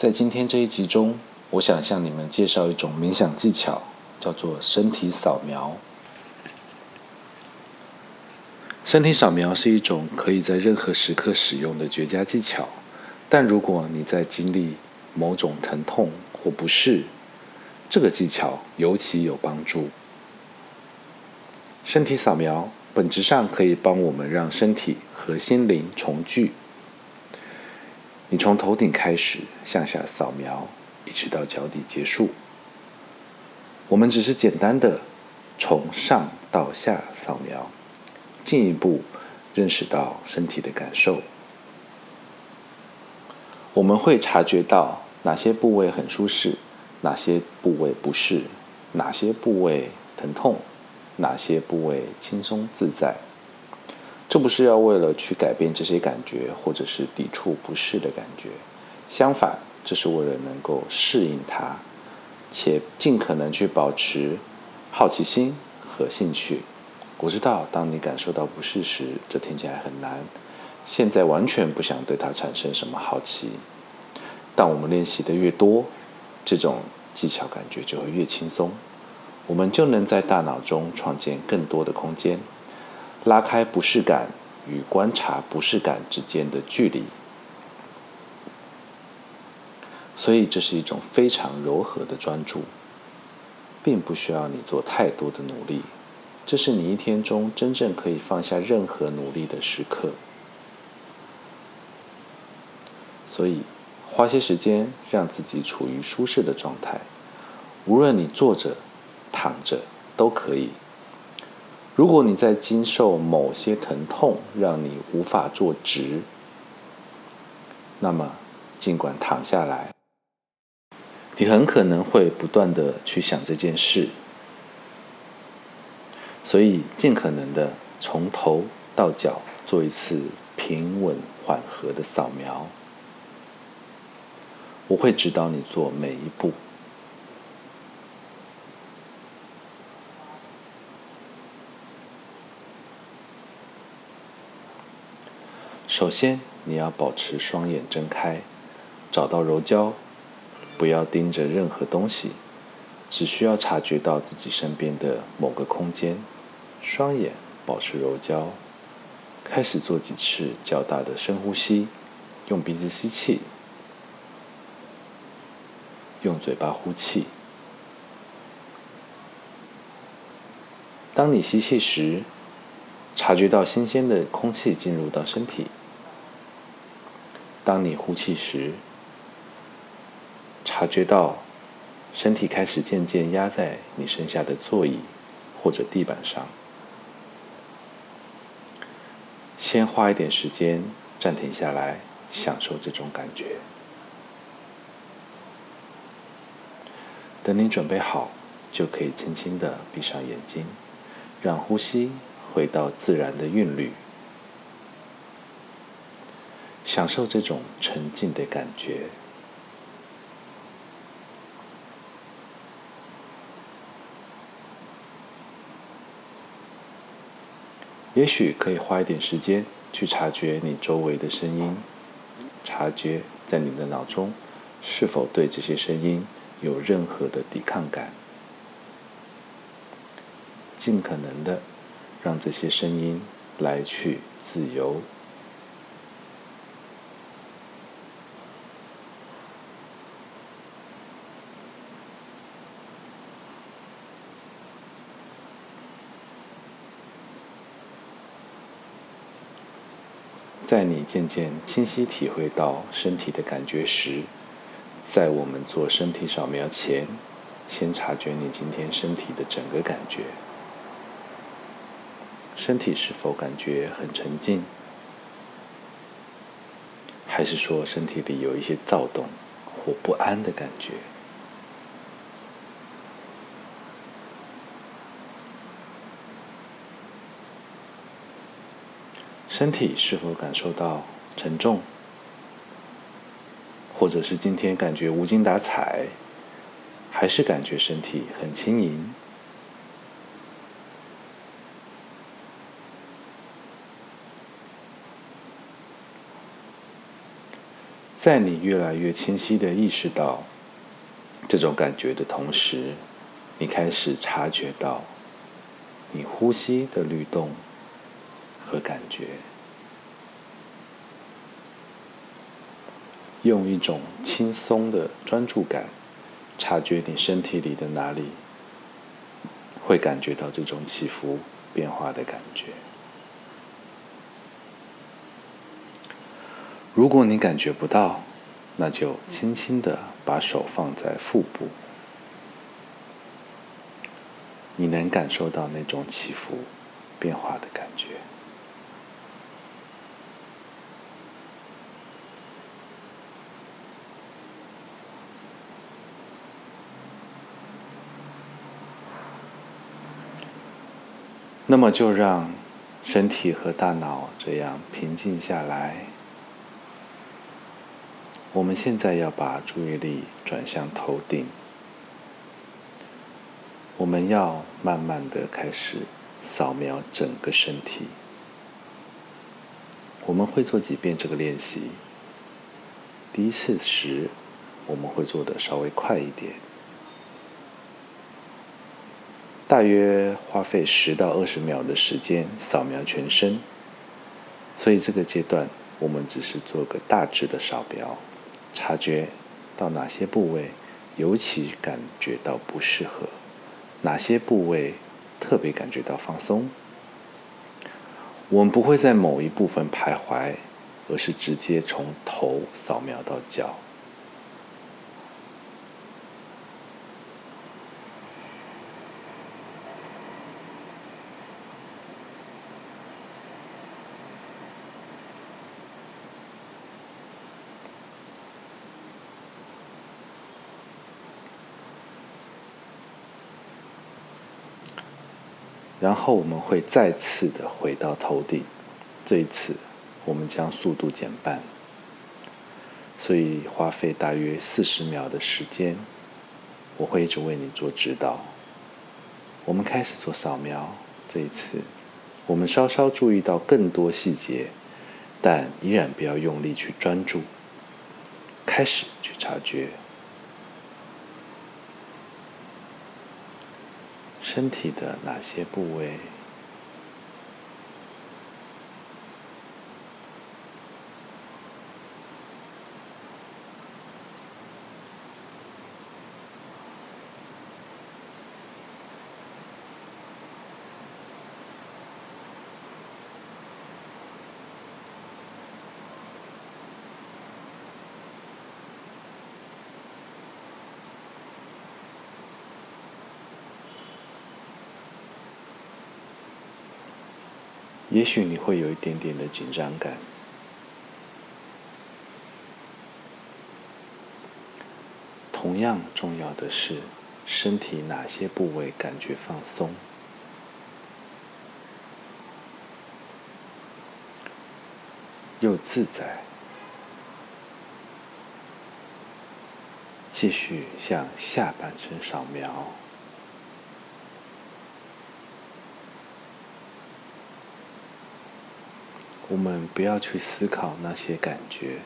在今天这一集中，我想向你们介绍一种冥想技巧，叫做身体扫描。身体扫描是一种可以在任何时刻使用的绝佳技巧，但如果你在经历某种疼痛或不适，这个技巧尤其有帮助。身体扫描本质上可以帮我们让身体和心灵重聚。你从头顶开始向下扫描，一直到脚底结束。我们只是简单的从上到下扫描。进一步认识到身体的感受，我们会察觉到哪些部位很舒适，哪些部位不适，哪些部位疼痛，哪些部位轻松自在。这不是要为了去改变这些感觉，或者是抵触不适的感觉。相反，这是为了能够适应它，且尽可能去保持好奇心和兴趣。我知道，当你感受到不适时，这听起来很难。现在完全不想对它产生什么好奇。但我们练习的越多，这种技巧感觉就会越轻松。我们就能在大脑中创建更多的空间，拉开不适感与观察不适感之间的距离。所以，这是一种非常柔和的专注，并不需要你做太多的努力。这是你一天中真正可以放下任何努力的时刻，所以花些时间让自己处于舒适的状态，无论你坐着、躺着都可以。如果你在经受某些疼痛，让你无法坐直，那么尽管躺下来，你很可能会不断的去想这件事。所以，尽可能的从头到脚做一次平稳缓和的扫描。我会指导你做每一步。首先，你要保持双眼睁开，找到柔焦，不要盯着任何东西。只需要察觉到自己身边的某个空间，双眼保持柔焦，开始做几次较大的深呼吸，用鼻子吸气，用嘴巴呼气。当你吸气时，察觉到新鲜的空气进入到身体；当你呼气时，察觉到。身体开始渐渐压在你身下的座椅或者地板上。先花一点时间暂停下来，享受这种感觉。等你准备好，就可以轻轻的闭上眼睛，让呼吸回到自然的韵律，享受这种沉静的感觉。也许可以花一点时间去察觉你周围的声音，察觉在你的脑中是否对这些声音有任何的抵抗感，尽可能的让这些声音来去自由。在你渐渐清晰体会到身体的感觉时，在我们做身体扫描前，先察觉你今天身体的整个感觉。身体是否感觉很沉静？还是说身体里有一些躁动或不安的感觉？身体是否感受到沉重，或者是今天感觉无精打采，还是感觉身体很轻盈？在你越来越清晰的意识到这种感觉的同时，你开始察觉到你呼吸的律动和感觉，用一种轻松的专注感，察觉你身体里的哪里会感觉到这种起伏变化的感觉。如果你感觉不到，那就轻轻的把手放在腹部，你能感受到那种起伏、变化的感觉。那么，就让身体和大脑这样平静下来。我们现在要把注意力转向头顶，我们要慢慢的开始扫描整个身体。我们会做几遍这个练习。第一次时，我们会做的稍微快一点，大约花费十到二十秒的时间扫描全身。所以这个阶段，我们只是做个大致的扫描。察觉到哪些部位尤其感觉到不适合，哪些部位特别感觉到放松。我们不会在某一部分徘徊，而是直接从头扫描到脚。然后我们会再次的回到头顶，这一次我们将速度减半，所以花费大约四十秒的时间，我会一直为你做指导。我们开始做扫描，这一次我们稍稍注意到更多细节，但依然不要用力去专注，开始去察觉。身体的哪些部位？也许你会有一点点的紧张感。同样重要的是，身体哪些部位感觉放松，又自在。继续向下半身扫描。我们不要去思考那些感觉，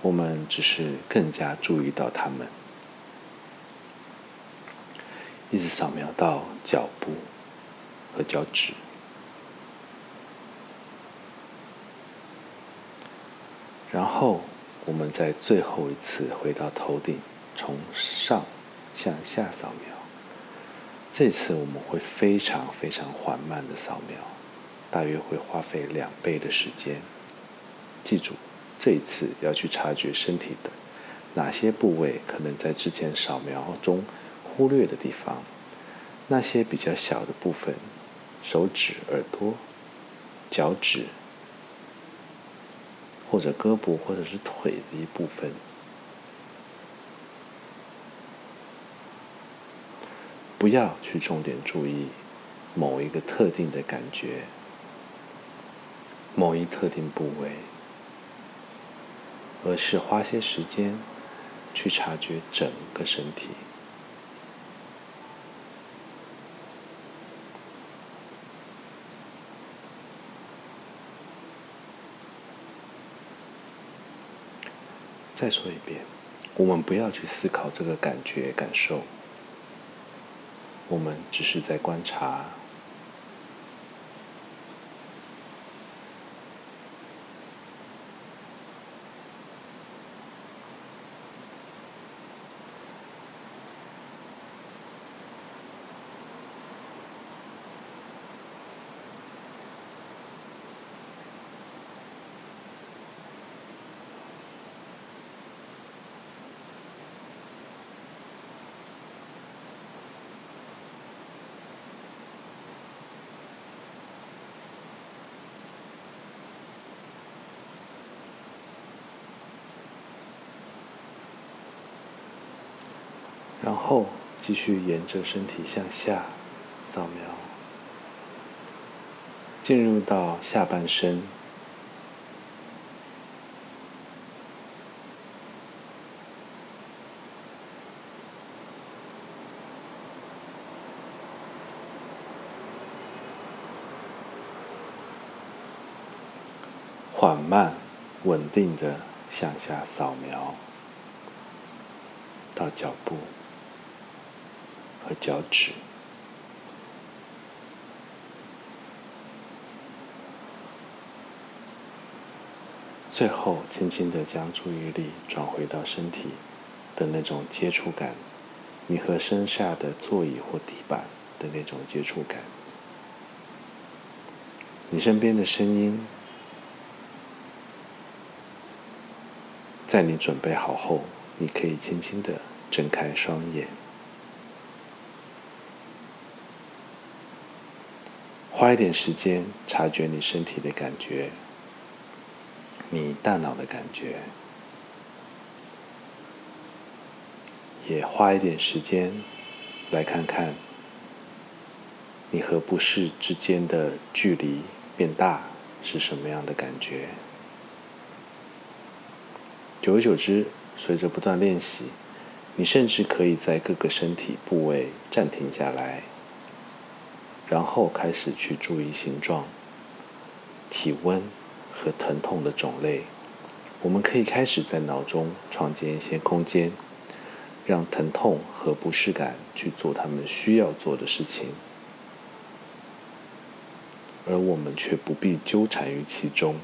我们只是更加注意到它们，一直扫描到脚部和脚趾，然后我们在最后一次回到头顶，从上向下扫描。这次我们会非常非常缓慢的扫描。大约会花费两倍的时间。记住，这一次要去察觉身体的哪些部位可能在之前扫描中忽略的地方，那些比较小的部分，手指、耳朵、脚趾，或者胳膊或者是腿的一部分，不要去重点注意某一个特定的感觉。某一特定部位，而是花些时间去察觉整个身体。再说一遍，我们不要去思考这个感觉、感受，我们只是在观察。然后继续沿着身体向下扫描，进入到下半身，缓慢、稳定的向下扫描到脚部。和脚趾，最后轻轻的将注意力转回到身体的那种接触感，你和身下的座椅或地板的那种接触感，你身边的声音，在你准备好后，你可以轻轻的睁开双眼。花一点时间察觉你身体的感觉，你大脑的感觉，也花一点时间来看看你和不适之间的距离变大是什么样的感觉。久而久之，随着不断练习，你甚至可以在各个身体部位暂停下来。然后开始去注意形状、体温和疼痛的种类。我们可以开始在脑中创建一些空间，让疼痛和不适感去做他们需要做的事情，而我们却不必纠缠于其中。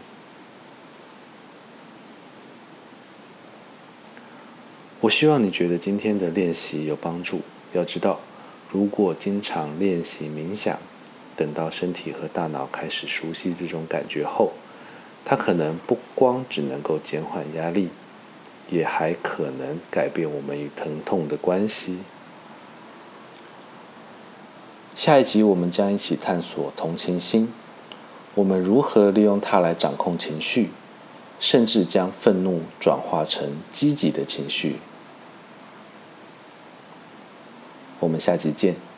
我希望你觉得今天的练习有帮助。要知道。如果经常练习冥想，等到身体和大脑开始熟悉这种感觉后，它可能不光只能够减缓压力，也还可能改变我们与疼痛的关系。下一集我们将一起探索同情心，我们如何利用它来掌控情绪，甚至将愤怒转化成积极的情绪。我们下期见。